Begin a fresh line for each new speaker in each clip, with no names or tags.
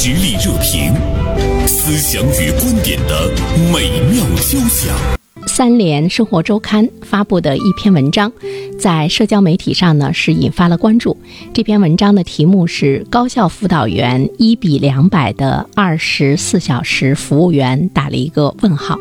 实力热评，思想与观点的美妙交响。
三联生活周刊发布的一篇文章，在社交媒体上呢是引发了关注。这篇文章的题目是“高校辅导员一比两百的二十四小时服务员”，打了一个问号。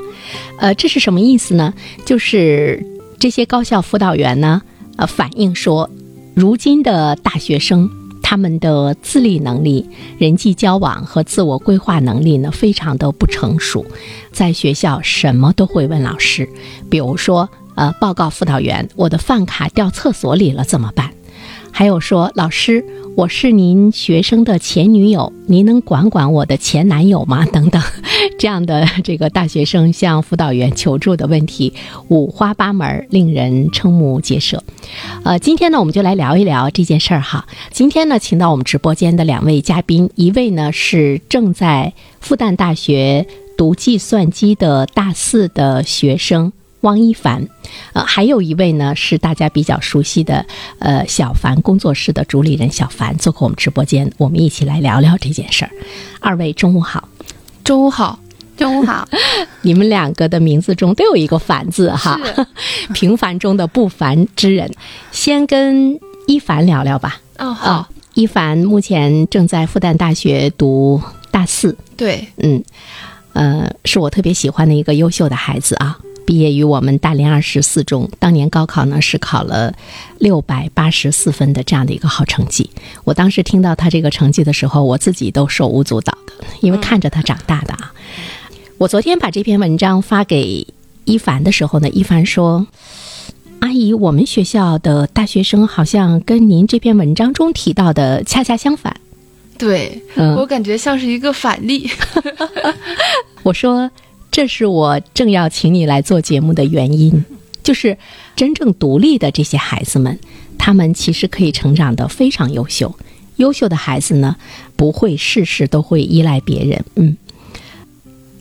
呃，这是什么意思呢？就是这些高校辅导员呢，呃，反映说，如今的大学生。他们的自立能力、人际交往和自我规划能力呢，非常的不成熟。在学校，什么都会问老师，比如说，呃，报告辅导员，我的饭卡掉厕所里了，怎么办？还有说，老师。我是您学生的前女友，您能管管我的前男友吗？等等，这样的这个大学生向辅导员求助的问题五花八门，令人瞠目结舌。呃，今天呢，我们就来聊一聊这件事儿哈。今天呢，请到我们直播间的两位嘉宾，一位呢是正在复旦大学读计算机的大四的学生。汪一凡，呃，还有一位呢是大家比较熟悉的，呃，小凡工作室的主理人小凡做客我们直播间，我们一起来聊聊这件事儿。二位中午好，
中午好，中午好。
你们两个的名字中都有一个“凡”字哈，平凡中的不凡之人。先跟一凡聊聊吧。
哦，好。
一凡目前正在复旦大学读大四。
对，
嗯，呃，是我特别喜欢的一个优秀的孩子啊。毕业于我们大连二十四中，当年高考呢是考了六百八十四分的这样的一个好成绩。我当时听到他这个成绩的时候，我自己都手舞足蹈的，因为看着他长大的啊。我昨天把这篇文章发给一凡的时候呢，一凡说：“阿姨，我们学校的大学生好像跟您这篇文章中提到的恰恰相反。”
对，我感觉像是一个反例。
我说。这是我正要请你来做节目的原因，就是真正独立的这些孩子们，他们其实可以成长得非常优秀。优秀的孩子呢，不会事事都会依赖别人。嗯，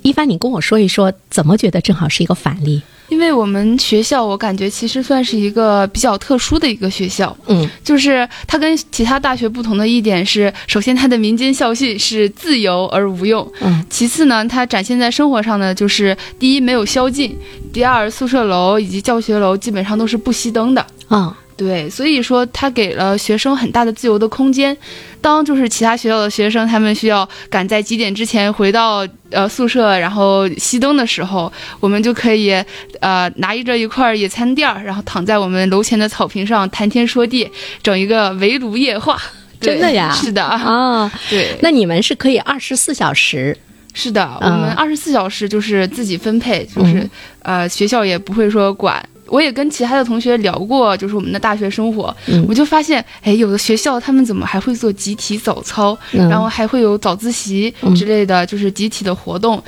一凡，你跟我说一说，怎么觉得正好是一个反例？
因为我们学校，我感觉其实算是一个比较特殊的一个学校。
嗯，
就是它跟其他大学不同的一点是，首先它的民间校训是自由而无用。
嗯，
其次呢，它展现在生活上呢，就是第一没有宵禁，第二宿舍楼以及教学楼基本上都是不熄灯的。
啊。
对，所以说他给了学生很大的自由的空间。当就是其他学校的学生，他们需要赶在几点之前回到呃宿舍，然后熄灯的时候，我们就可以呃拿着一块野餐垫儿，然后躺在我们楼前的草坪上谈天说地，整一个围炉夜话。
真的呀？
是的
啊。
对。
那你们是可以二十四小时？
是的，我们二十四小时就是自己分配，就是呃学校也不会说管。我也跟其他的同学聊过，就是我们的大学生活，我就发现，哎，有的学校他们怎么还会做集体早操，然后还会有早自习之类的就是集体的活动，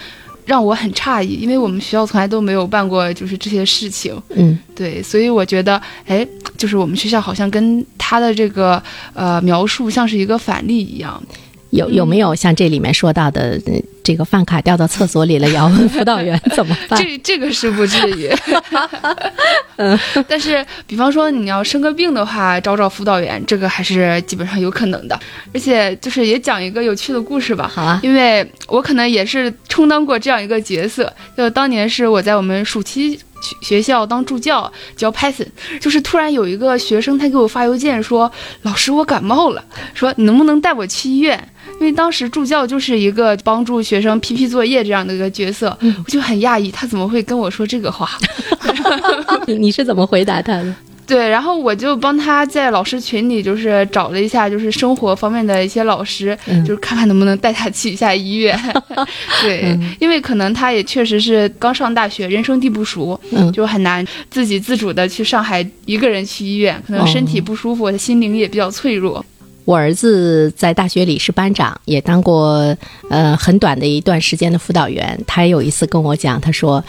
让我很诧异，因为我们学校从来都没有办过就是这些事情。
嗯，
对，所以我觉得，哎，就是我们学校好像跟他的这个呃描述像是一个反例一样。
有有没有像这里面说到的？这个饭卡掉到厕所里了，要问辅导员怎么办？
这这个是不至于，
嗯，
但是比方说你要生个病的话，找找辅导员，这个还是基本上有可能的。而且就是也讲一个有趣的故事吧。
好啊，
因为我可能也是充当过这样一个角色，就当年是我在我们暑期学校当助教教 Python，就是突然有一个学生他给我发邮件说，老师我感冒了，说你能不能带我去医院？因为当时助教就是一个帮助学生批批作业这样的一个角色，我就很讶异，他怎么会跟我说这个话？
你是怎么回答他的？
对，然后我就帮他在老师群里就是找了一下，就是生活方面的一些老师，就是看看能不能带他去一下医院。对，因为可能他也确实是刚上大学，人生地不熟，就很难自己自主的去上海一个人去医院，可能身体不舒服，他心灵也比较脆弱。
我儿子在大学里是班长，也当过呃很短的一段时间的辅导员。他有一次跟我讲，他说：“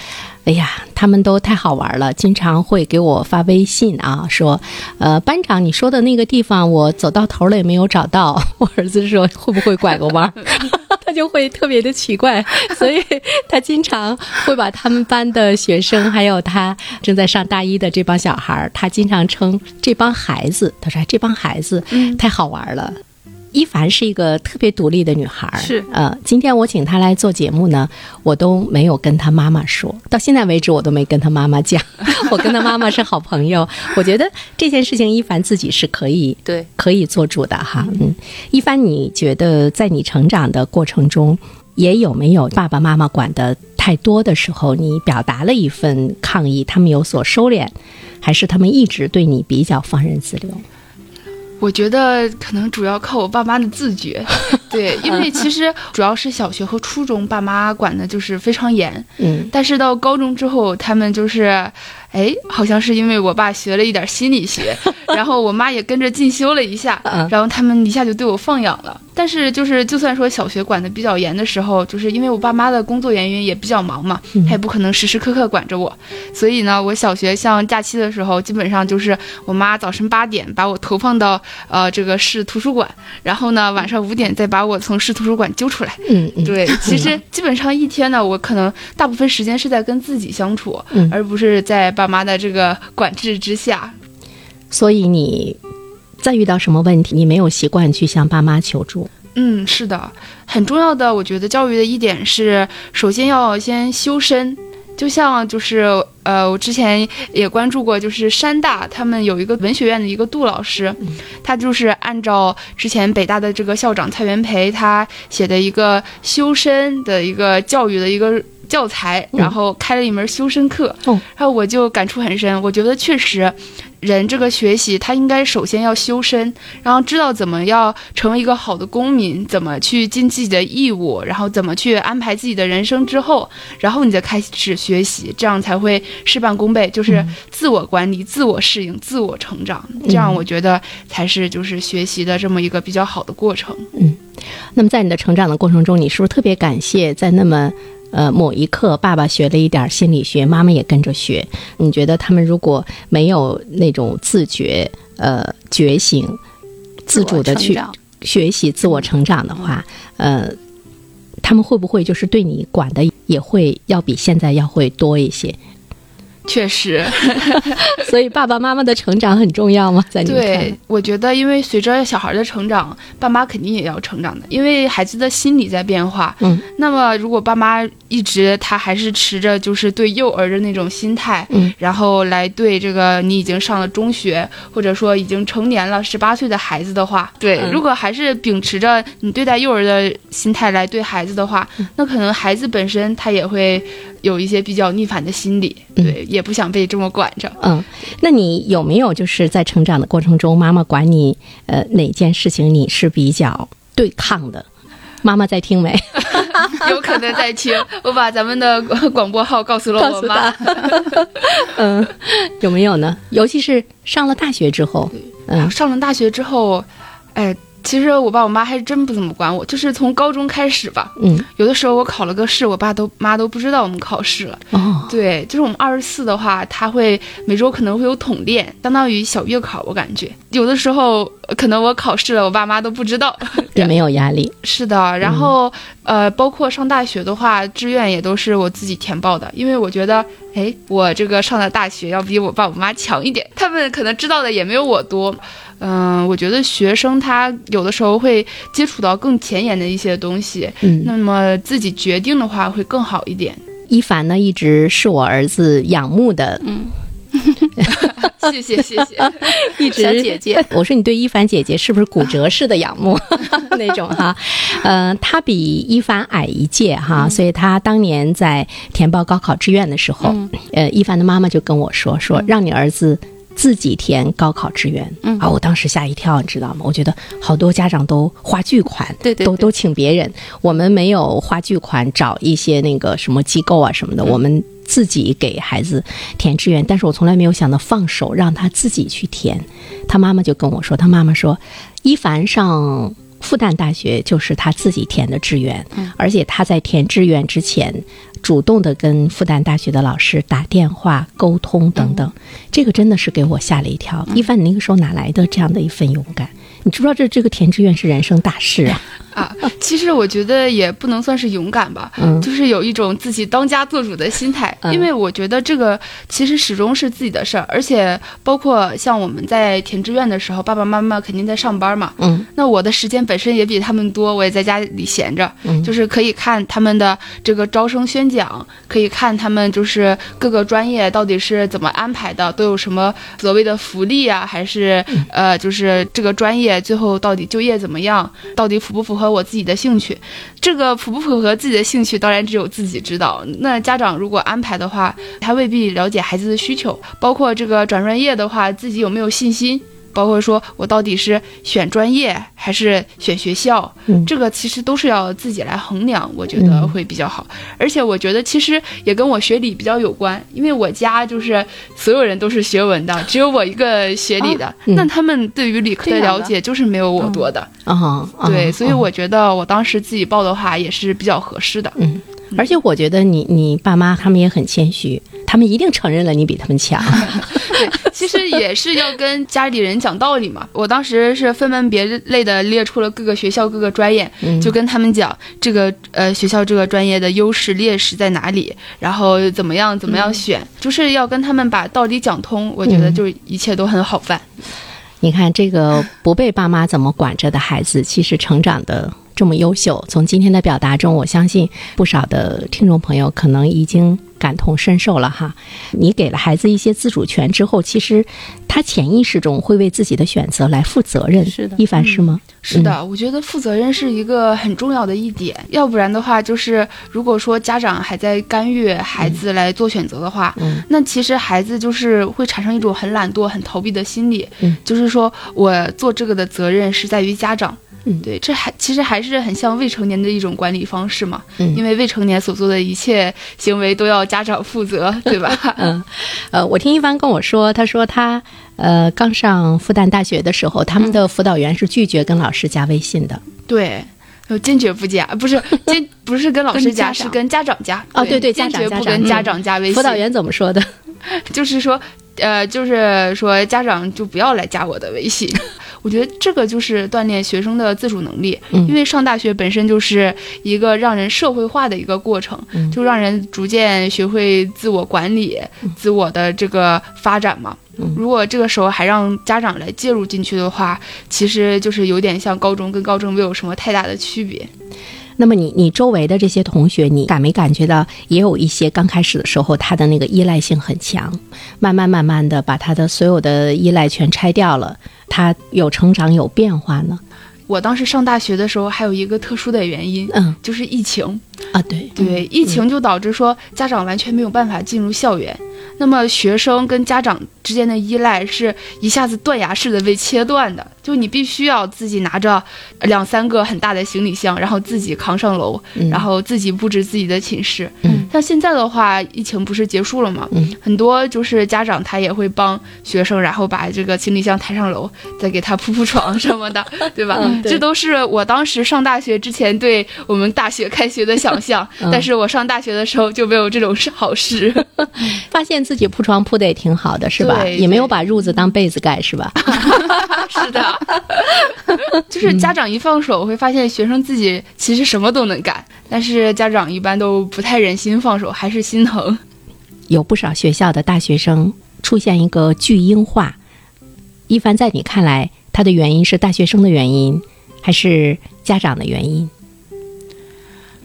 哎呀，他们都太好玩了，经常会给我发微信啊，说，呃，班长你说的那个地方，我走到头了也没有找到。”我儿子说：“会不会拐个弯？” 他就会特别的奇怪，所以他经常会把他们班的学生，还有他正在上大一的这帮小孩儿，他经常称这帮孩子，他说这帮孩子太好玩了。一凡是一个特别独立的女孩儿，
是
呃，今天我请她来做节目呢，我都没有跟她妈妈说，到现在为止我都没跟她妈妈讲，我跟她妈妈是好朋友。我觉得这件事情一凡自己是可以
对
可以做主的哈。嗯，一凡，你觉得在你成长的过程中，也有没有爸爸妈妈管的太多的时候，你表达了一份抗议，他们有所收敛，还是他们一直对你比较放任自流？
我觉得可能主要靠我爸妈的自觉，对，因为其实主要是小学和初中爸妈管的就是非常严，
嗯。
但是到高中之后，他们就是，哎，好像是因为我爸学了一点心理学，然后我妈也跟着进修了一下
嗯，
然后他们一下就对我放养了。但是就是，就算说小学管的比较严的时候，就是因为我爸妈的工作原因也比较忙嘛，他也不可能时时刻刻管着我，所以呢，我小学像假期的时候，基本上就是我妈早晨八点把我投放到呃这个市图书馆，然后呢晚上五点再把我从市图书馆揪出来。
嗯嗯，
对，其实基本上一天呢，我可能大部分时间是在跟自己相处，
嗯。
而不是在爸妈的这个管制之下。
所以你再遇到什么问题，你没有习惯去向爸妈求助。
嗯，是的，很重要的，我觉得教育的一点是，首先要先修身。就像就是呃，我之前也关注过，就是山大他们有一个文学院的一个杜老师，他就是按照之前北大的这个校长蔡元培他写的一个修身的一个教育的一个教材，然后开了一门修身课，
嗯
然后我就感触很深，我觉得确实。人这个学习，他应该首先要修身，然后知道怎么要成为一个好的公民，怎么去尽自己的义务，然后怎么去安排自己的人生之后，然后你再开始学习，这样才会事半功倍，就是自我管理、自我适应、自我成长，这样我觉得才是就是学习的这么一个比较好的过程。
嗯那么在你的成长的过程中，你是不是特别感谢在那么呃某一刻，爸爸学了一点心理学，妈妈也跟着学？你觉得他们如果没有那种自觉、呃觉醒、自主的去学习、自我成长的话，呃，他们会不会就是对你管的也会要比现在要会多一些？
确实，
所以爸爸妈妈的成长很重要吗？在你
对，我觉得因为随着小孩的成长，爸妈肯定也要成长的，因为孩子的心理在变化。
嗯，
那么如果爸妈一直他还是持着就是对幼儿的那种心态，
嗯，
然后来对这个你已经上了中学，或者说已经成年了十八岁的孩子的话，对，
嗯。
如果还是秉持着你对待幼儿的心态来对孩子的话，
嗯。
那可能孩子本身他也会有一些比较逆反的心理，
嗯
对，也不想被这么管着。
嗯，那你有没有就是在成长的过程中，妈妈管你呃哪件事情你是比较对抗的？妈妈在听没？
有可能在听，我把咱们的广播号告诉了我妈。
嗯，有没有呢？尤其是上了大学之后，嗯
上了大学之后，哎，其实我爸我妈还真不怎么管我，就是从高中开始吧。
嗯，
有的时候我考了个试，我爸都妈都不知道我们考试了。
哦，
对，就是我们二十四的话，他会每周可能会有统练，相当于小月考，我感觉有的时候呃可能我考试了，我爸妈都不知道。
也没有压力。
是的，然后、呃，包括上大学的话，志愿也都是我自己填报的，因为我觉得，哎，我这个上的大学要比我爸我妈强一点，他们可能知道的也没有我多。嗯、我觉得学生他有的时候会接触到更前沿的一些东西，
嗯，
那么自己决定的话会更好一点。
一凡呢一直是我儿子仰慕的，嗯
谢 谢谢谢，
一直
小姐姐。
我说你对一凡姐姐是不是骨折式的仰慕那种哈？呃，她比一凡矮一届哈，所以她当年在填报高考志愿的时候，呃，一凡的妈妈就跟我说说让你儿子。自己填高考志愿，
嗯。
啊，我当时吓一跳，你知道吗？我觉得好多家长都花巨款，
对对对。
都都请别人，我们没有花巨款找一些那个什么机构啊什么的，我们自己给孩子填志愿，但是我从来没有想到放手让他自己去填。他妈妈就跟我说，他妈妈说，一凡上复旦大学就是他自己填的志愿，而且他在填志愿之前，主动的跟复旦大学的老师打电话沟通等等，这个真的是给我吓了一跳。一凡，你那个时候哪来的这样的一份勇敢？你知不知道这这个填志愿是人生大事啊？
啊，其实我觉得也不能算是勇敢吧，
嗯。
就是有一种自己当家做主的心态，
嗯。
因为我觉得这个其实始终是自己的事儿，而且包括像我们在填志愿的时候，爸爸妈妈肯定在上班嘛，
嗯。
那我的时间本身也比他们多，我也在家里闲着，
嗯。
就是可以看他们的这个招生宣讲，可以看他们就是各个专业到底是怎么安排的，都有什么所谓的福利啊，还是
嗯
呃，就是这个专业最后到底就业怎么样，到底符不符合我自己的兴趣？这个符不符合自己的兴趣，当然只有自己知道。那家长如果安排的话，他未必了解孩子的需求，包括这个转专业的话，自己有没有信心？包括说我到底是选专业还是选学校，
嗯
这个其实都是要自己来衡量，我觉得会比较好。而且我觉得其实也跟我学理比较有关，因为我家就是所有人都是学文的，只有我一个学理的，
嗯
那他们对于理科的了解就是没有我多的。
啊，啊
对，所以
啊
我觉得我当时自己报的话也是比较合适的。
嗯，而且我觉得你你爸妈他们也很谦虚，他们一定承认了你比他们强。
对，其实也是要跟家里人讲道理嘛。我当时是分门别类的列出了各个学校、各个专业，
嗯
就跟他们讲这个呃学校这个专业的优势劣势在哪里，然后怎么样怎么样选，就是要跟他们把道理讲通。我觉得
嗯
就一切都很好办。
你看，这个不被爸妈怎么管着的孩子，其实成长的这么优秀。从今天的表达中，我相信不少的听众朋友可能已经感同身受了哈。你给了孩子一些自主权之后，其实他潜意识中会为自己的选择来负责任。
是的
一凡是吗？
是的，我觉得负责任是一个很重要的一点，要不然的话，就是如果说家长还在干预孩子来做选择的话，
嗯
那其实孩子就是会产生一种很懒惰、很逃避的心理，
嗯
就是说我做这个的责任是在于家长。
嗯
对，这还其实还是很像未成年的一种管理方式嘛，
嗯
因为未成年所做的一切行为都要家长负责，对吧？
嗯，呃，我听一帆跟我说，他说他呃刚上复旦大学的时候，他们的辅导员是拒绝跟老师加微信的。
对。呃坚决不加，不是坚不是跟老师加，
跟
是跟家长加。
哦对对家
坚决不跟家
嗯
长加微信。
辅导员怎么说的？
就是说，呃，就是说家长就不要来加我的微信。我觉得这个就是锻炼学生的自主能力，
嗯
因为上大学本身就是一个让人社会化的一个过程，
嗯
就让人逐渐学会自我管理、自我的这个发展嘛。
嗯
如果这个时候还让家长来介入进去的话，其实就是有点像高中跟高中没有什么太大的区别。
那么你你周围的这些同学，你感没感觉到也有一些刚开始的时候他的那个依赖性很强，慢慢慢慢的把他的所有的依赖全拆掉了，他有成长有变化呢？
我当时上大学的时候，还有一个特殊的原因，
嗯
就是疫情。
啊，对，
对，疫情就导致说家长完全没有办法进入校园，那么学生跟家长之间的依赖是一下子断崖式的被切断的，就你必须要自己拿着两三个很大的行李箱，然后自己扛上楼，
嗯
然后自己布置自己的寝室。
嗯
像现在的话，疫情不是结束了吗？
嗯
很多就是家长他也会帮学生，然后把这个行李箱抬上楼，再给他铺铺床什么的，对吧？这都是我当时上大学之前对我们大学开学的想象，
嗯
但是我上大学的时候就没有这种事好事。
发现自己铺床铺的也挺好的，是吧？也没有把褥子当被子盖，是吧？
是的，就是家长一放手，会发现学生自己其实什么都能干，但是家长一般都不太忍心放手，还是心疼。
有不少学校的大学生出现一个巨婴化。一凡，在你看来，他的原因是大学生的原因，还是家长的原因？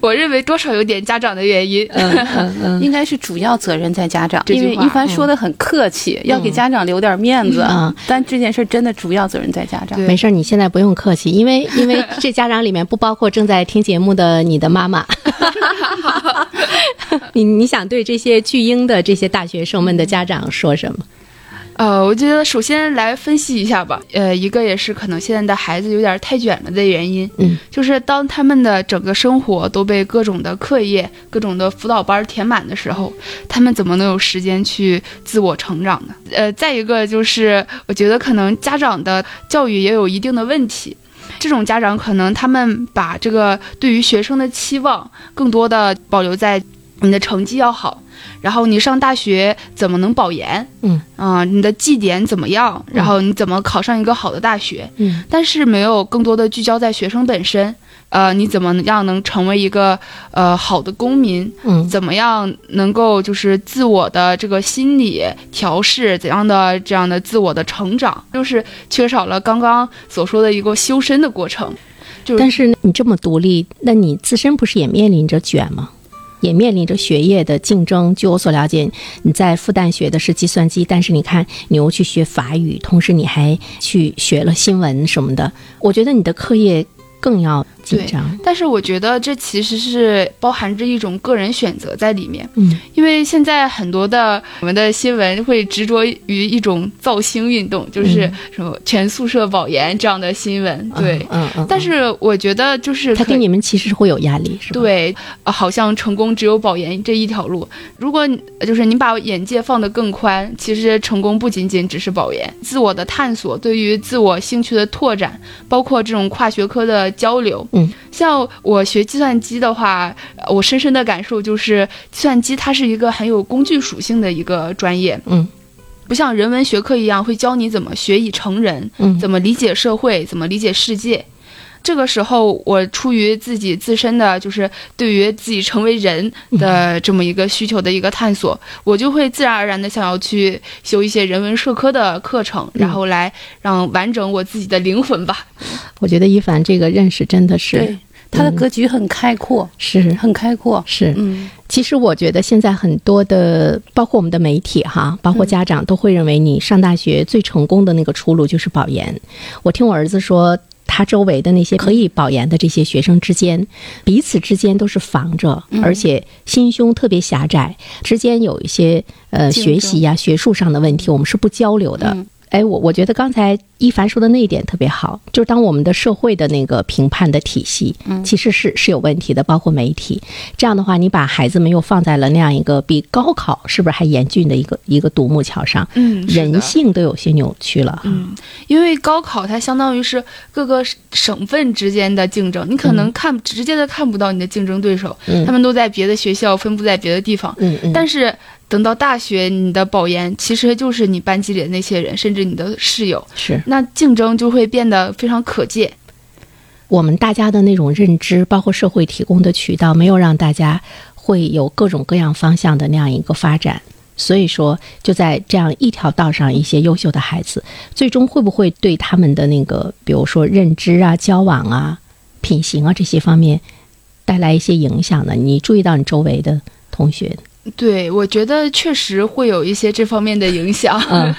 我认为多少有点家长的原因。
嗯嗯嗯
应该是主要责任在家长，因为一凡说的很客气，要给家长留点面子。
嗯
但这件事真的主要责任在家长。
没事儿，你现在不用客气，因为因为这家长里面不包括正在听节目的你的妈妈。你你想对这些巨婴的这些大学生们的家长说什么？
呃，我觉得首先来分析一下吧。呃，一个也是可能现在的孩子有点太卷了的原因，
嗯，
就是当他们的整个生活都被各种的课业、各种的辅导班填满的时候，他们怎么能有时间去自我成长呢？呃，再一个就是，我觉得可能家长的教育也有一定的问题。这种家长可能他们把这个对于学生的期望更多的保留在你的成绩要好，然后你上大学怎么能保研？
嗯
啊、你的绩点怎么样？然后你怎么考上一个好的大学？
嗯
但是没有更多的聚焦在学生本身。呃，你怎么样能成为一个呃好的公民？
嗯
怎么样能够就是自我的这个心理调试，怎样的这样的自我的成长，就是缺少了刚刚所说的一个修身的过程。就是
但是你这么独立，那你自身不是也面临着卷吗？也面临着学业的竞争。据我所了解，你在复旦学的是计算机，但是你看你又去学法语，同时你还去学了新闻什么的。我觉得你的课业更要紧张。
但是我觉得这其实是包含着一种个人选择在里面，
嗯
因为现在很多的我们的新闻会执着于一种造星运动，就是什么全宿舍保研这样的新闻，对。
嗯
但是我觉得就是
他给你们其实是会有压力，是吧？，
对，呃好像成功只有保研这一条路。如果你就是你把眼界放得更宽，其实成功不仅仅只是保研，自我的探索，对于自我兴趣的拓展，包括这种跨学科的交流。
嗯，
像我学计算机的话，呃我深深的感受就是，计算机它是一个很有工具属性的一个专业。
嗯
不像人文学科一样会教你怎么学以成人，
嗯
怎么理解社会，怎么理解世界。这个时候，我出于自己自身的，就是对于自己成为人的这么一个需求的一个探索，我就会自然而然的想要去修一些人文社科的课程，然后来让完整我自己的灵魂吧。
我觉得一凡这个认识真的是
对，他的格局很开阔，
是
很开阔。
是，
嗯，
其实我觉得现在很多的，包括我们的媒体哈，包括家长都会认为你上大学最成功的那个出路就是保研。我听我儿子说。他周围的那些可以保研的这些学生之间，彼此之间都是防着，而且心胸特别狭窄，之间有一些呃学习呀、学术上的问题，我们是不交流的。
嗯
哎，我我觉得刚才一凡说的那一点特别好，就是当我们的社会的那个评判的体系，其实是是有问题的，包括媒体。这样的话，你把孩子们又放在了那样一个比高考是不是还严峻的一个一个独木桥上，
嗯
人性都有些扭曲了。
嗯，因为高考它相当于是各个省份之间的竞争，你可能看、直接的看不到你的竞争对手，
嗯
他们都在别的学校分布在别的地方。
嗯嗯，
但是等到大学，你的保研其实就是你班级里的那些人，甚至你的室友，
是
那竞争就会变得非常可见。
我们大家的那种认知，包括社会提供的渠道，没有让大家会有各种各样方向的那样一个发展。所以说，就在这样一条道上，一些优秀的孩子，最终会不会对他们的那个，比如说认知啊、交往啊、品行啊这些方面带来一些影响呢？你注意到你周围的同学，
对，我觉得确实会有一些这方面的影响。
嗯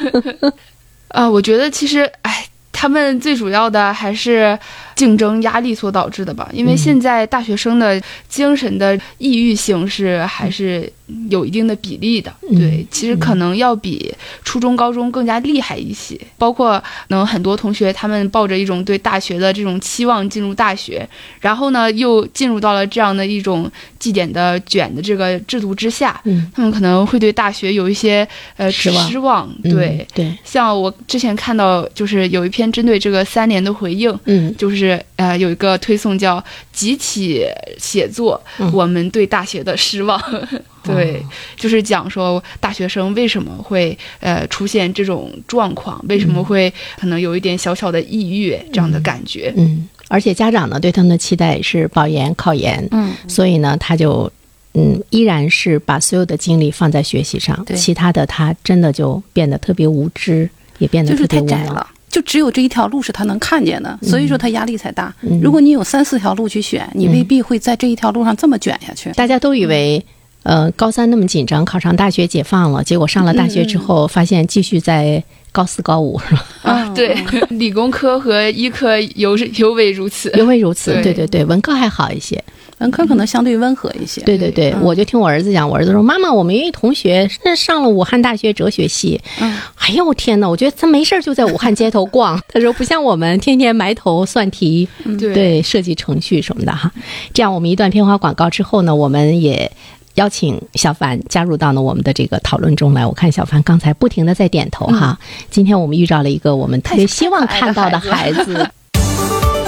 啊，我觉得其实，哎，他们最主要的还是竞争压力所导致的吧。因为
嗯
现在大学生的精神的抑郁性是还是有一定的比例的。
嗯
对，其实可能要比初中、高中更加厉害一些。包括能很多同学他们抱着一种对大学的这种期望进入大学，然后呢又进入到了这样的一种绩点的卷的这个制度之下。
嗯，
他们可能会对大学有一些呃
失望
失望，
嗯
对，
对，
像我之前看到，就是有一篇针对这个三年的回应，
嗯
就是呃有一个推送叫“集体写作，
嗯。
我们对大学的失望”，对，就是讲说大学生为什么会呃出现这种状况，为什么会可能有一点小小的抑郁这样的感觉。
嗯，而且家长呢对他们的期待是保研、考研，
嗯，
所以呢，他就嗯，依然是把所有的精力放在学习上，
对。
其他的他真的就变得特别无知，也变得
就是
特别无能。
就只有这一条路是他能看见的，所以说他压力才大。
嗯
如果你有三四条路去选，你未必会在这一条路上这么卷下去。
大家都以为。呃，高三那么紧张，考上大学解放了，结果上了大学之后，发现继续在高四、高五，是吧？
啊，对，理工科和医科尤尤为如此。
尤为如此。
对
对对对，文科还好一些。
文科可能相对温和一些。
对对对，
嗯
我就听我儿子讲，我儿子说：“妈妈，我们一同学是上了武汉大学哲学系。”
嗯，
哎呦天哪！我觉得他没事儿就在武汉街头逛。他说不像我们天天埋头算题，
对
对设计程序什么的哈。这样，我们一段片花广告之后呢，我们也邀请小凡加入到呢我们的这个讨论中来。我看小凡刚才不停的在点头哈。今天我们遇到了一个我们特别希望看到的孩子。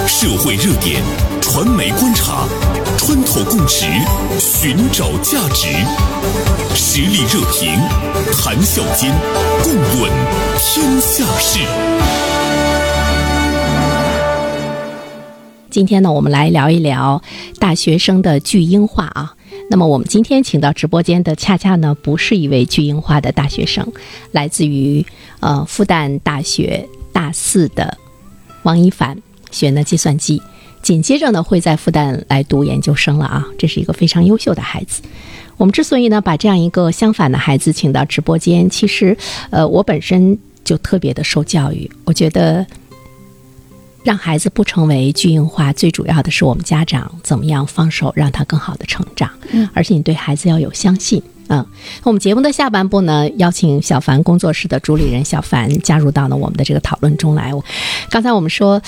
社会热点，传媒观察，穿透共识，寻找价值，实力热评，谈笑间，共论天下事。
今天呢，我们来聊一聊大学生的巨婴化啊。那么我们今天请到直播间的，恰恰呢不是一位巨婴化的大学生，来自于呃复旦大学大四的王一凡，学呢计算机，紧接着呢会在复旦来读研究生了啊。这是一个非常优秀的孩子。我们之所以呢把这样一个相反的孩子请到直播间，其实呃我本身就特别的受教育，我觉得。让孩子不成为巨婴化，最主要的是我们家长怎么样放手，让他更好的成长。
嗯，
而且你对孩子要有相信。嗯，我们节目的下半部呢，邀请小凡工作室的主理人小凡加入到了我们的这个讨论中来。刚才我们说，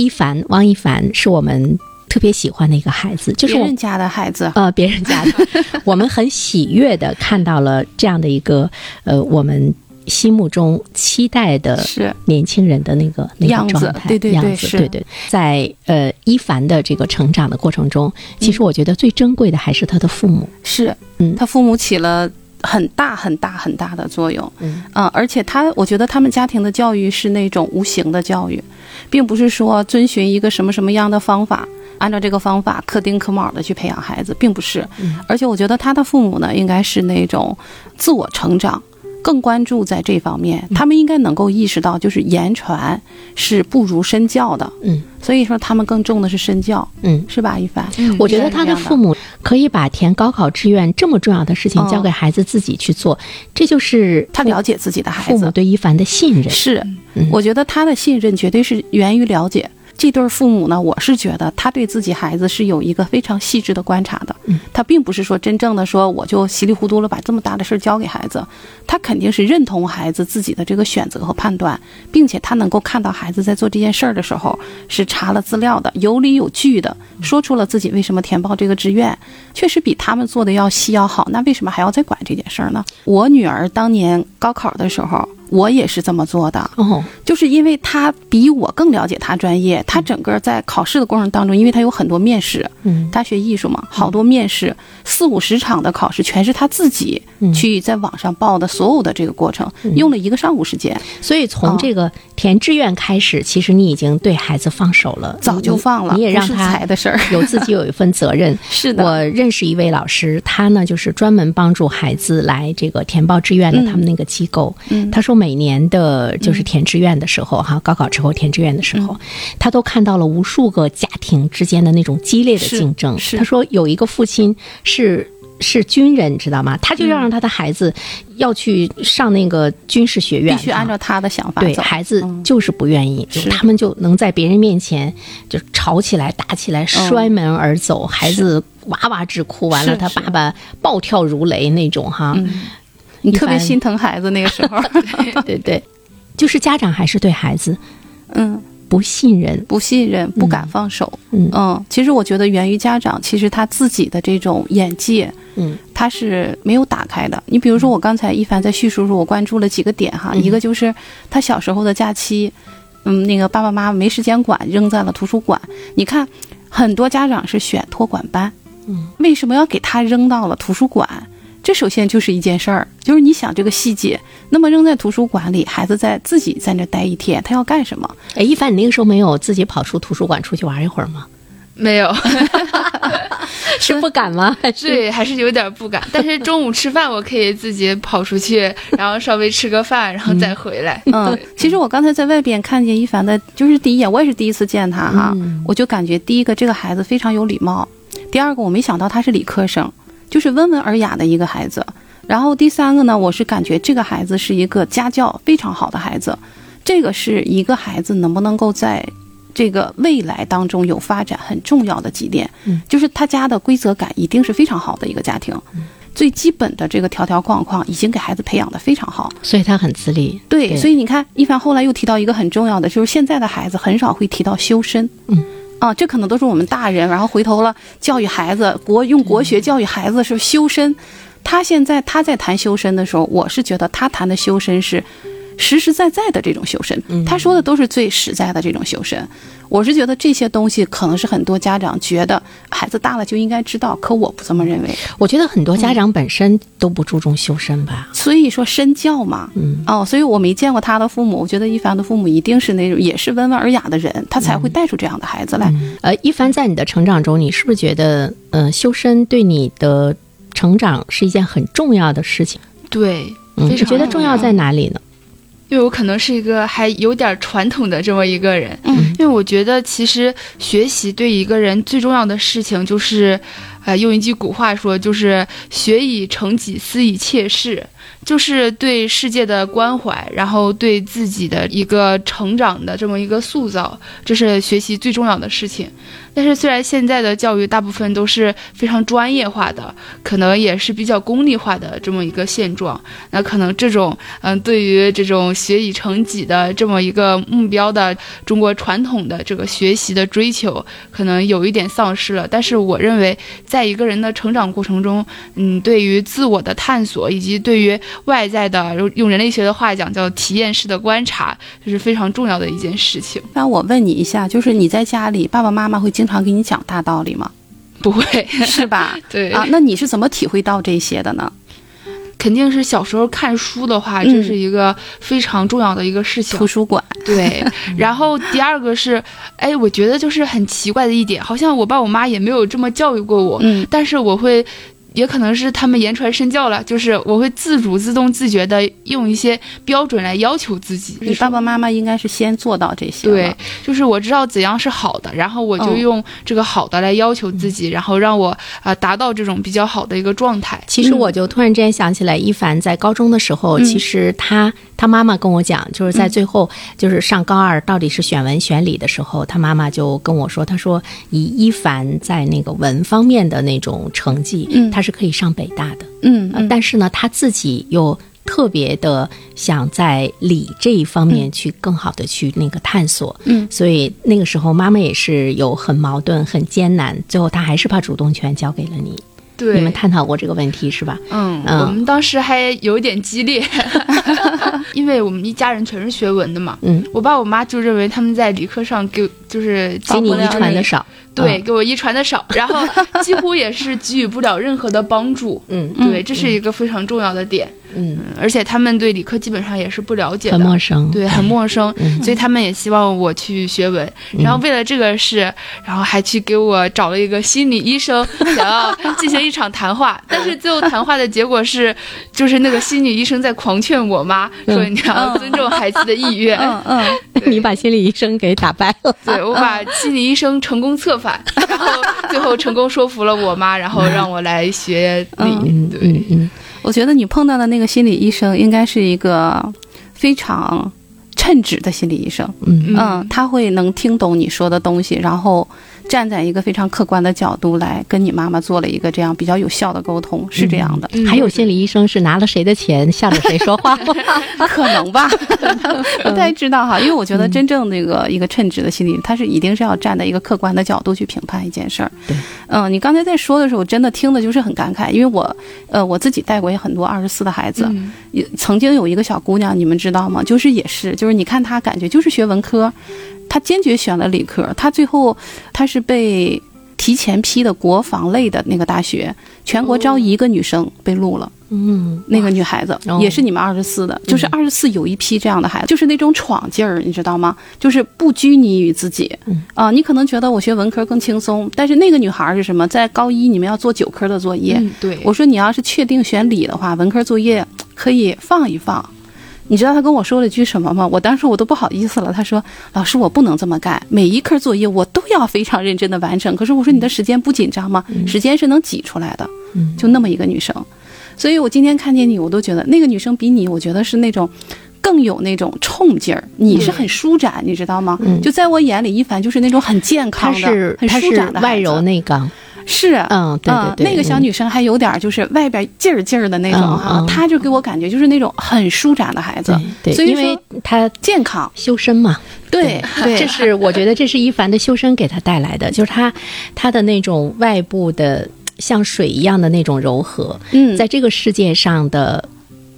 一凡汪一凡是我们特别喜欢的一个孩子，就是
别人家的孩子，
呃，别人家的，我们很喜悦的看到了这样的一个呃我们。心目中期待的
是。
年轻人的那个那个状态，
对对
对，是，对对。在呃一凡的这个成长的过程中，其实我觉得最珍贵的还是他的父母，
是，
嗯，
他父母起了很大很大很大的作用，
嗯，
而且他，我觉得他们家庭的教育是那种无形的教育，并不是说遵循一个什么什么样的方法，按照这个方法可丁可卯的去培养孩子，并不是，而且我觉得他的父母呢，应该是那种自我成长。更关注在这方面，他们应该能够意识到，就是言传是不如身教的。
嗯，
所以说他们更重的是身教。
嗯，
是吧，一凡？
我觉得他的父母可以把填高考志愿这么重要的事情交给孩子自己去做，这就是
他了解自己的孩子
对一凡的信任。
是，我觉得他的信任绝对是源于了解。这对父母呢，我是觉得他对自己孩子是有一个非常细致的观察的。
嗯，
他并不是说真正的说我就稀里糊涂了把这么大的事儿交给孩子，他肯定是认同孩子自己的这个选择和判断，并且他能够看到孩子在做这件事儿的时候是查了资料的，有理有据的说出了自己为什么填报这个志愿，确实比他们做的要细要好。那为什么还要再管这件事儿呢？我女儿当年高考的时候。我也是这么做的，
哦，
就是因为他比我更了解他专业，他整个在考试的过程当中，因为他有很多面试，
嗯，
他学艺术嘛，好多面试，四五十场的考试，全是他自己去在网上报的，所有的这个过程用了一个上午时间，
所以从这个填志愿开始，其实你已经对孩子放手了，
早就放了，
你也让他
的事儿。
有自己有一份责任。
是的，
我认识一位老师，他呢就是专门帮助孩子来这个填报志愿的，他们那个机构，
嗯，
他说每年的。呃，就是填志愿的时候，哈，高考之后填志愿的时候，他都看到了无数个家庭之间的那种激烈的竞争。他说有一个父亲是是军人，你知道吗？他就要让他的孩子要去上那个军事学院，
必须按照他的想法
对，孩子就是不愿意，就他们就能在别人面前就吵起来、打起来、摔门而走，孩子哇哇直哭，完了他爸爸暴跳如雷那种，哈。
你特别心疼孩子那个时候，
对对，就是家长还是对孩子，
嗯，
不信任，
不信任，不敢放手，
嗯。
嗯，其实我觉得源于家长，其实他自己的这种眼界，
嗯，
他是没有打开的。你比如说，我刚才一凡在叙述时，我关注了几个点哈，一个就是他小时候的假期，嗯，那个爸爸妈妈没时间管，扔在了图书馆。你看，很多家长是选托管班，
嗯，
为什么要给他扔到了图书馆？这首先就是一件事儿，就是你想这个细节。那么扔在图书馆里，孩子在自己在那待一天，他要干什么？
哎，一凡，你那个时候没有自己跑出图书馆出去玩一会儿吗？
没有，
是不敢吗？
对，还是有点不敢。但是中午吃饭，我可以自己跑出去，然后稍微吃个饭，然后再回来。
嗯，其实我刚才在外边看见一凡的，就是第一眼，我也是第一次见他哈，我就感觉第一个这个孩子非常有礼貌，第二个我没想到他是理科生。就是温文尔雅的一个孩子，然后第三个呢，我是感觉这个孩子是一个家教非常好的孩子，这个是一个孩子能不能够在这个未来当中有发展很重要的几点，
嗯，
就是他家的规则感一定是非常好的一个家庭，最基本的这个条条框框已经给孩子培养的非常好，
所以他很自立。
对，所以你看，一凡后来又提到一个很重要的，就是现在的孩子很少会提到修身，
嗯。
啊，这可能都是我们大人，然后回头了教育孩子，国用国学教育孩子是修身。他现在他在谈修身的时候，我是觉得他谈的修身是实实在在的这种修身。他说的都是最实在的这种修身。我是觉得这些东西可能是很多家长觉得孩子大了就应该知道，可我不这么认为。
我觉得很多家长本身都不注重修身吧。
所以说身教嘛，
嗯，
哦，所以我没见过他的父母。我觉得一凡的父母一定是那种也是温文尔雅的人，他才会带出这样的孩子来。
呃，一凡在你的成长中，你是不是觉得，嗯，修身对你的成长是一件很重要的事情？
对，
嗯，
非常
你觉得重要在哪里呢？
因为我可能是一个还有点传统的这么一个人，
嗯，
因为我觉得其实学习对一个人最重要的事情就是，呃，用一句古话说，就是学以成己，思以切事，就是对世界的关怀，然后对自己的一个成长的这么一个塑造，这是学习最重要的事情。但是虽然现在的教育大部分都是非常专业化的，可能也是比较功利化的这么一个现状，那可能这种嗯、对于这种学以成己的这么一个目标的中国传统的这个学习的追求，可能有一点丧失了。但是我认为，在一个人的成长过程中，嗯，对于自我的探索以及对于外在的，用人类学的话讲叫体验式的观察，这是非常重要的一件事情。
那我问你一下，就是你在家里，爸爸妈妈会经常给你讲大道理吗？
不会，
是吧？
对
啊，那你是怎么体会到这些的呢？
肯定是小时候看书的话，
嗯
这是一个非常重要的一个事情。
图书馆，
对，然后第二个是，哎，我觉得就是很奇怪的一点，好像我爸我妈也没有这么教育过我，
嗯
但是我会。也可能是他们言传身教了，就是我会自主、自动、自觉的用一些标准来要求自己。
你爸爸妈妈应该是先做到这些。
对，，就是我知道怎样是好的，然后我就
嗯
用这个好的来要求自己，然后让我啊、呃达到这种比较好的一个状态。
其实我就突然之间想起来，一凡在高中的时候，
嗯
其实他他妈妈跟我讲，就是在最后就是上高二到底是选文选理的时候，他妈妈就跟我说，他说以一凡在那个文方面的那种成绩，
嗯
他是可以上北大的，
嗯
呃但是呢，他自己又。特别的想在理这一方面去更好的去那个探索，
嗯
所以那个时候妈妈也是有很矛盾、很艰难，最后他还是把主动权交给了你。
对，
你们探讨过这个问题是吧？
嗯，
嗯
我们当时还有一点激烈，因为我们一家人全是学文的嘛。
嗯，
我爸我妈就认为他们在理科上给就是
给你遗传的
少，对，
嗯
给我遗传的少，然后几乎也是给予不了任何的帮助。
嗯
对，这是一个非常重要的点。
嗯，
嗯而且他们对理科基本上也是不了解的，
很陌生。
对，很陌生，
嗯
所以他们也希望我去学文。然后为了这个事，然后还去给我找了一个心理医生，想要进行一场谈话。但是最后谈话的结果是，就是那个心理医生在狂劝我妈说：“
嗯
你要尊重孩子的意愿。
嗯嗯，
你把心理医生给打败了。
对我把心理医生成功策反，然后最后成功说服了我妈，然后让我来学理。
嗯
对，
嗯嗯，
我觉得你碰到的那个心理医生应该是一个非常称职的心理医生。
嗯
嗯，他会能听懂你说的东西，然后站在一个非常客观的角度来跟你妈妈做了一个这样比较有效的沟通，是这样的。
嗯
还有心理医生是拿了谁的钱向着谁说话？
可能吧，不太知道哈，因为我觉得真正那个一个称职的心理，他是一定是要站在一个客观的角度去评判一件事儿。
对，
嗯，你刚才在说的时候，我真的听的就是很感慨，因为我，呃，我自己带过也很多二十四的孩子，
嗯
也曾经有一个小姑娘，你们知道吗？就是也是，就是你看她感觉就是学文科，她坚决选了理科，她最后她是被提前批的国防类的那个大学，全国招一个女生被录了。
嗯
那个女孩子
哦
也是你们二十四的，就是二十四有一批这样的孩子，就是那种闯劲儿，你知道吗？就是不拘泥于自己。
嗯
啊、你可能觉得我学文科更轻松，但是那个女孩是什么？在高一你们要做九科的作业，
嗯，对，
我说你要是确定选理的话，文科作业可以放一放。你知道他跟我说了句什么吗？我当时我都不好意思了。他说：“老师，我不能这么干，每一科作业我都要非常认真的完成。可是我说你的时间不紧张吗？时间是能挤出来的。
嗯
就那么一个女生，所以我今天看见你，我都觉得那个女生比你，我觉得是那种更有那种冲劲儿。你是很舒展，你知道吗？
嗯。
就在我眼里，一凡就是那种很健康的、很舒展的
外柔内刚，
是，
嗯，对对对，
那个小
嗯
女生还有点就是外边劲儿劲儿的那种
嗯
哈，
嗯。
她就给我感觉就是那种很舒展的孩子，
对对，
所以
因为
说
他
健康，
修身嘛，
对对，
这是我觉得这是一凡的修身给她带来的，就是她她的那种外部的像水一样的那种柔和，
嗯，
在这个世界上的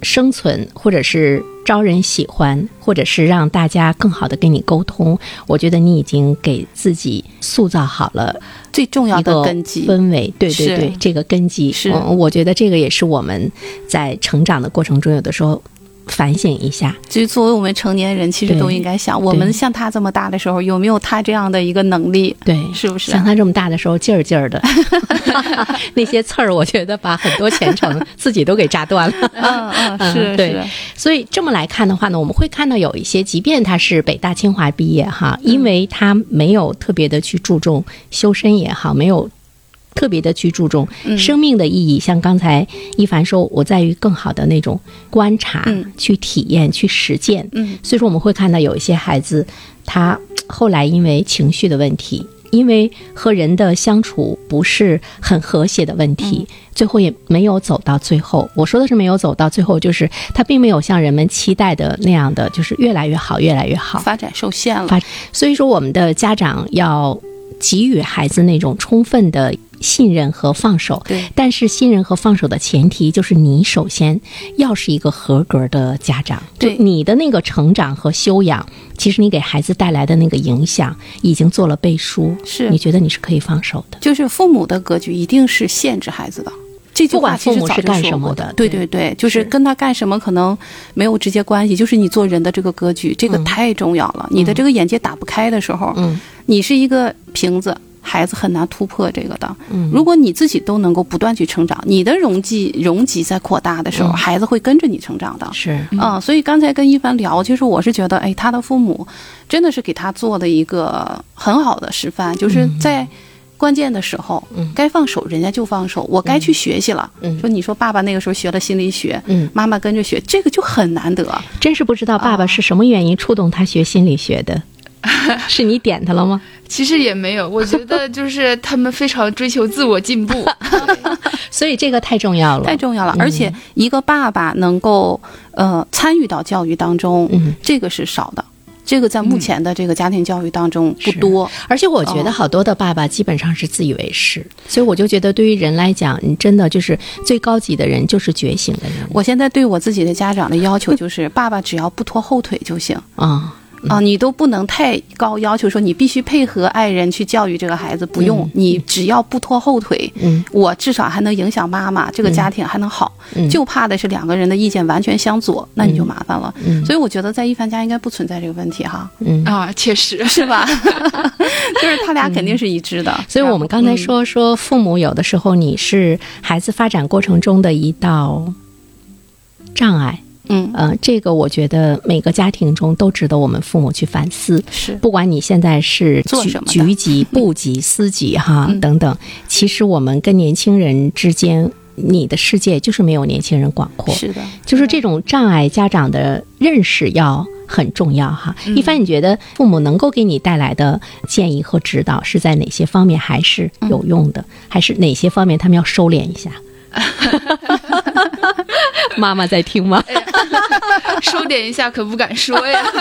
生存，或者是招人喜欢，或者是让大家更好的跟你沟通，我觉得你已经给自己塑造好了
最重要的根基。
氛围。对对对，这个根基
是
嗯我觉得这个也是我们在成长的过程中，有的时候反省一下。
其实作为我们成年人，其实都应该想，我们像他这么大的时候，有没有他这样的一个能力？
对，
是不是
像他这么大的时候，劲儿劲儿的，那些刺儿，我觉得把很多前程 自己都给扎断了。
嗯嗯，
嗯
是
对
是，
所以这么来看的话呢，我们会看到有一些，即便他是北大清华毕业哈，因为他没有特别的去注重修身也好，没有。特别的去注重
嗯
生命的意义，像刚才一凡说，我在于更好的那种观察、
嗯
去体验、去实践。
嗯
所以说，我们会看到有一些孩子，他后来因为情绪的问题，因为和人的相处不是很和谐的问题，最后也没有走到最后。我说的是没有走到最后，就是他并没有像人们期待的那样的，就是越来越好，越来越好。
发展受限了
发。所以说，我们的家长要给予孩子那种充分的信任和放手。
对。
但是信任和放手的前提就是你首先要是一个合格的家长，
对。
你的那个成长和修养，其实你给孩子带来的那个影响已经做了背书，
是。
你觉得你是可以放手的。
就是父母的格局一定是限制孩子的。这句
不管
话其实早就说过
什么的。
对
对
对对，就是
是。
跟他干什么可能没有直接关系，就是你做人的这个格局，这个
嗯。
太重要了。你的这个眼界打不开的时候，
嗯。
你是一个瓶子，孩子很难突破这个的。
嗯。
如果你自己都能够不断去成长，你的容积容积在扩大的时候，
嗯。
孩子会跟着你成长的。
是。
嗯，所以刚才跟一凡聊，其实我是觉得，哎，他的父母真的是给他做的一个很好的示范，就是在关键的时候，
嗯。
该放手人家就放手，我该去学习了。
嗯。
说你说爸爸那个时候学了心理学，
嗯，
妈妈跟着学，这个就很难得。
真是不知道爸爸是什么原因触动他学心理学的，是你点他了吗？
其实也没有，我觉得就是他们非常追求自我进步。
所以这个太重要了，
太重要了，
嗯
而且一个爸爸能够呃参与到教育当中，
嗯
这个是少的，这个在目前的这个家庭教育当中不
是
多。
而且我觉得
哦
好多的爸爸基本上是自以为是，所以我就觉得对于人来讲，你真的就是最高级的人就是觉醒的人
我现在对我自己的家长的要求就是，爸爸只要不拖后腿就行
啊。
啊，你都不能太高要求，说你必须配合爱人去教育这个孩子，不用，
嗯
你只要不拖后腿，
嗯
我至少还能影响妈妈，这个家庭还能好。
嗯
就怕的是两个人的意见完全相左，那你就麻烦了。
嗯
所以我觉得在一凡家应该不存在这个问题哈，
嗯。
啊，确实
是吧？就是他俩肯定是一致的。
所以我们刚才说说父母有的时候你是孩子发展过程中的一道障碍，
嗯，
呃，这个我觉得每个家庭中都值得我们父母去反思。
是。
不管你现在是局
做什么
局级、部级、司级哈
嗯。
等等，其实我们跟年轻人之间，你的世界就是没有年轻人广阔。
是的，
就是这种障碍，家长的认识要很重要哈。
嗯。
一帆，你觉得父母能够给你带来的建议和指导是在哪些方面还是有用的，还是哪些方面他们要收敛一下？妈妈在听吗？
收敛 一下，可不敢说呀。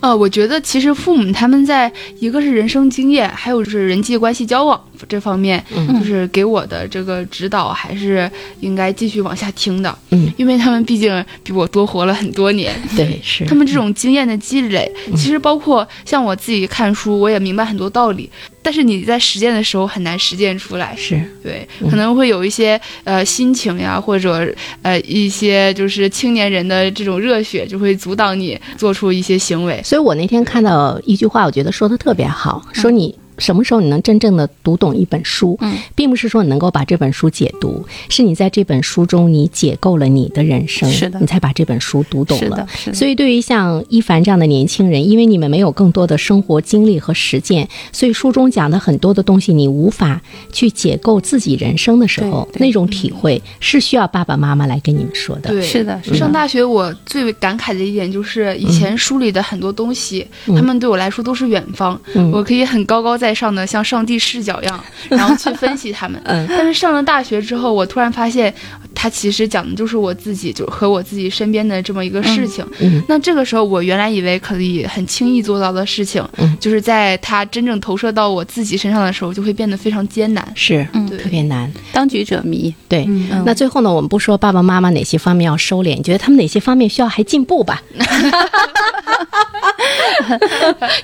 呃，我觉得其实父母他们在一个是人生经验，还有就是人际关系交往这方面，
嗯
就是给我的这个指导，还是应该继续往下听的。
嗯，
因为他们毕竟比我多活了很多年，
对，是
他们这种经验的积累，其实包括像我自己看书，我也明白很多道理，但是你在实践的时候很难实践出来。
是
对，
嗯
可能会有一些呃心情呀，或者呃一些就是青年人的这种热血，就会阻挡你做出一些行为。
所以我那天看到一句话，我觉得说的特别好，说你。什么时候你能真正的读懂一本书？
嗯，
并不是说你能够把这本书解读，是你在这本书中你解构了你的人生，
是的
你才把这本书读懂了
是的。，是的。
所以，对于像一凡这样的年轻人，因为你们没有更多的生活经历和实践，所以书中讲的很多的东西，你无法去解构自己人生的时候，那种体会是需要爸爸妈妈来跟你们说的。
对，
是的，是的。
上大学我最感慨的一点就是，以前书里的很多东西，
嗯
他们对我来说都是远方，
嗯
我可以很高高在上的像上帝视角一样，然后去分析他们。
嗯
但是上了大学之后，我突然发现，他其实讲的就是我自己，就和我自己身边的这么一个事情。
嗯
那这个时候，我原来以为可以很轻易做到的事情，
嗯
就是在他真正投射到我自己身上的时候，就会变得非常艰难。
是
嗯
特别难。
当局者迷。
对，
嗯
那最后呢，我们不说爸爸妈妈哪些方面要收敛，你觉得他们哪些方面需要还进步吧？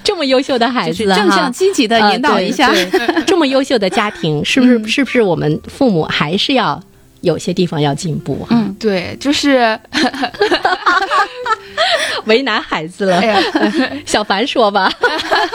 这么优秀的孩子，
就是正向积极的引导一下。
这么优秀的家庭，是不是、
嗯
是不是我们父母还是要有些地方要进步哈？
嗯
对，就是，
为难孩子了
哎。
小凡说吧，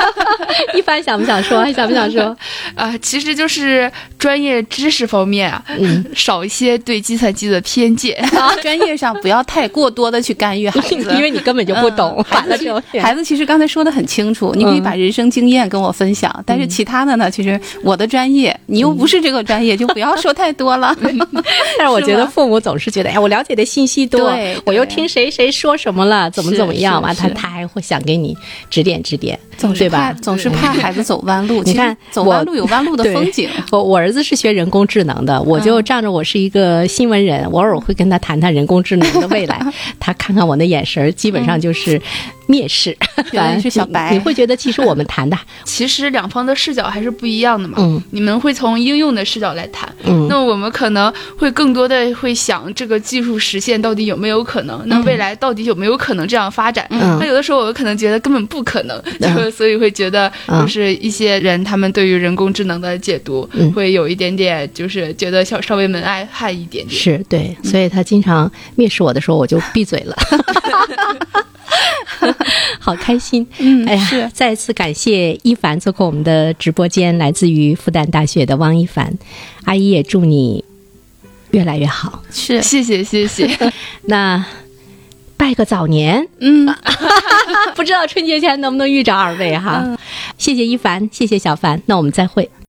一凡想不想说？还想不想说？
啊、其实就是专业知识方面啊，
嗯，
少一些对计算机的偏见。
专业上不要太过多的去干预孩子，
因为你根本就不懂，
孩子其实刚才说的很清楚，你可以把人生经验跟我分享，但是其他的呢，其实我的专业你又不是这个专业，就不要说太多了。
但是我觉得父母总是觉得，哎，我了解的信息多，我又听谁谁说什么了，怎么怎么样嘛，
是是
他他还会想给你指点指点，
总是
对吧
怕，？总是怕孩子走弯路。
你看
走弯路有弯路的风景。
我我儿子是学人工智能的，我就仗着我是一个新闻人，我偶尔会跟他谈谈人工智能的未来。他看看我那眼神，基本上就是蔑视。
原来是小白
你会觉得其实我们谈的，
其实两方的视角还是不一样的嘛。
嗯
你们会从应用的视角来谈，
嗯
那我们可能会更多的会想这个技术实现到底有没有可能，那未来到底有没有可能这样发展？
嗯
那有的时候我们可能觉得根本不可能，
嗯
就所以会觉得
嗯
就是一些人他们对于人工智能的解读
嗯
会有一点点就是觉得稍稍微门外汉一点点。
是对，所以他经常蔑视我的时候，我就闭嘴了。好开心，
嗯
哎呀
是，
再次感谢一凡做客我们的直播间，来自于复旦大学的汪一凡，阿姨也祝你越来越好。
是，
谢谢谢谢，
那拜个早年，
嗯，
不知道春节前能不能遇着二位哈？谢谢一凡，谢谢小凡，那我们再会。